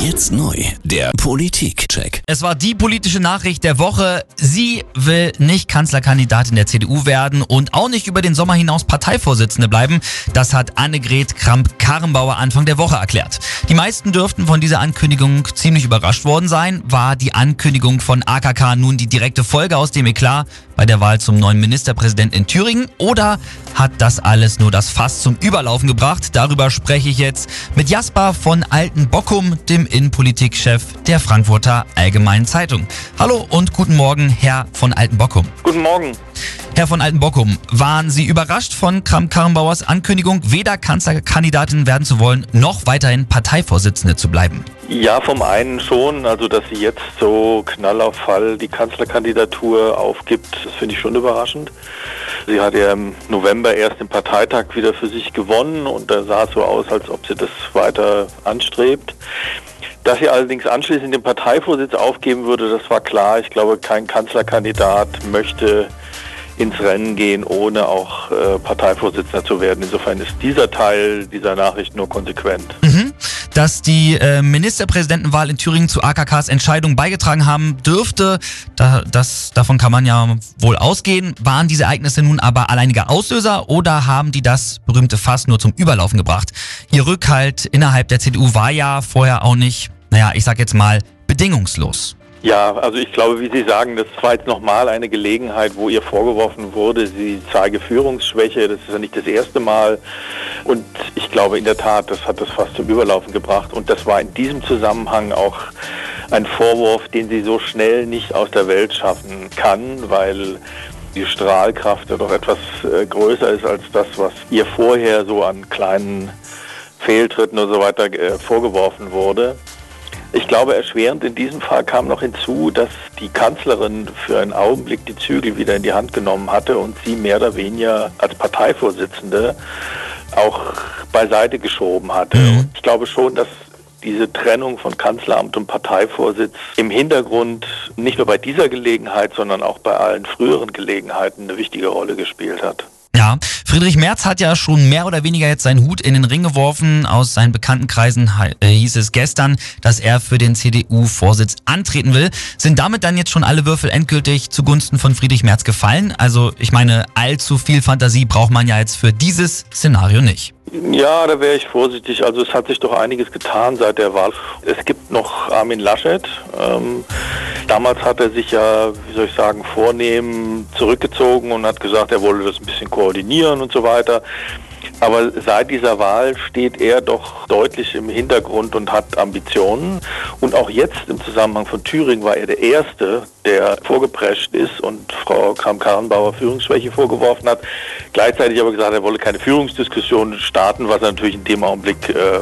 Jetzt neu, der Politik-Check. Es war die politische Nachricht der Woche. Sie will nicht Kanzlerkandidatin der CDU werden und auch nicht über den Sommer hinaus Parteivorsitzende bleiben. Das hat Annegret Kramp-Karrenbauer Anfang der Woche erklärt. Die meisten dürften von dieser Ankündigung ziemlich überrascht worden sein. War die Ankündigung von AKK nun die direkte Folge aus dem Eklat bei der Wahl zum neuen Ministerpräsidenten in Thüringen oder hat das alles nur das Fass zum Überlaufen gebracht? Darüber spreche ich jetzt mit Jasper von Alten Bockum, dem Innenpolitikchef der Frankfurter Allgemeinen Zeitung. Hallo und guten Morgen, Herr von Alten Bockum. Guten Morgen. Herr von Altenbockum, waren Sie überrascht von Kramp-Karrenbauers Ankündigung, weder Kanzlerkandidatin werden zu wollen, noch weiterhin Parteivorsitzende zu bleiben? Ja, vom einen schon. Also, dass sie jetzt so knall Fall die Kanzlerkandidatur aufgibt, das finde ich schon überraschend. Sie hat ja im November erst den Parteitag wieder für sich gewonnen und da sah es so aus, als ob sie das weiter anstrebt. Dass sie allerdings anschließend den Parteivorsitz aufgeben würde, das war klar. Ich glaube, kein Kanzlerkandidat möchte ins Rennen gehen, ohne auch äh, Parteivorsitzender zu werden. Insofern ist dieser Teil dieser Nachricht nur konsequent. Mhm. Dass die äh, Ministerpräsidentenwahl in Thüringen zu AKKs Entscheidung beigetragen haben dürfte, da, das, davon kann man ja wohl ausgehen. Waren diese Ereignisse nun aber alleiniger Auslöser oder haben die das berühmte Fass nur zum Überlaufen gebracht? Ihr Rückhalt innerhalb der CDU war ja vorher auch nicht, naja, ich sag jetzt mal, bedingungslos. Ja, also ich glaube, wie Sie sagen, das war jetzt nochmal eine Gelegenheit, wo ihr vorgeworfen wurde, sie zeige Führungsschwäche. Das ist ja nicht das erste Mal. Und ich glaube in der Tat, das hat das fast zum Überlaufen gebracht. Und das war in diesem Zusammenhang auch ein Vorwurf, den sie so schnell nicht aus der Welt schaffen kann, weil die Strahlkraft ja doch etwas äh, größer ist als das, was ihr vorher so an kleinen Fehltritten und so weiter äh, vorgeworfen wurde. Ich glaube, erschwerend in diesem Fall kam noch hinzu, dass die Kanzlerin für einen Augenblick die Zügel wieder in die Hand genommen hatte und sie mehr oder weniger als Parteivorsitzende auch beiseite geschoben hatte. Mhm. Ich glaube schon, dass diese Trennung von Kanzleramt und Parteivorsitz im Hintergrund nicht nur bei dieser Gelegenheit, sondern auch bei allen früheren Gelegenheiten eine wichtige Rolle gespielt hat. Friedrich Merz hat ja schon mehr oder weniger jetzt seinen Hut in den Ring geworfen. Aus seinen Bekanntenkreisen äh, hieß es gestern, dass er für den CDU-Vorsitz antreten will. Sind damit dann jetzt schon alle Würfel endgültig zugunsten von Friedrich Merz gefallen? Also ich meine, allzu viel Fantasie braucht man ja jetzt für dieses Szenario nicht. Ja, da wäre ich vorsichtig. Also es hat sich doch einiges getan seit der Wahl. Es gibt noch Armin Laschet. Ähm, damals hat er sich ja, wie soll ich sagen, vornehm zurückgezogen und hat gesagt, er wolle das ein bisschen koordinieren und so weiter. Aber seit dieser Wahl steht er doch deutlich im Hintergrund und hat Ambitionen. Und auch jetzt im Zusammenhang von Thüringen war er der Erste, der vorgeprescht ist und Frau Kram-Karrenbauer Führungsschwäche vorgeworfen hat. Gleichzeitig aber gesagt, er wolle keine Führungsdiskussion starten, was er natürlich in dem Augenblick äh,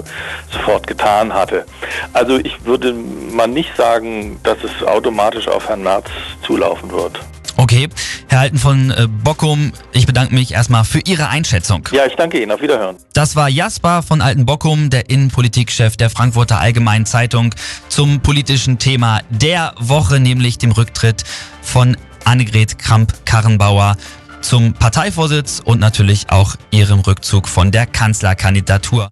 sofort getan hatte. Also ich würde mal nicht sagen, dass es automatisch auf Herrn Merz zulaufen wird. Okay, Herr Halten von äh, Bockum, ich bedanke mich erstmal für Ihre Einschätzung. Ja, ich danke Ihnen. Auf Wiederhören. Das war Jasper von Alten Bockum, der Innenpolitikchef der Frankfurter Allgemeinen Zeitung, zum politischen Thema der Woche, nämlich dem Rücktritt von Annegret Kramp-Karrenbauer zum Parteivorsitz und natürlich auch ihrem Rückzug von der Kanzlerkandidatur.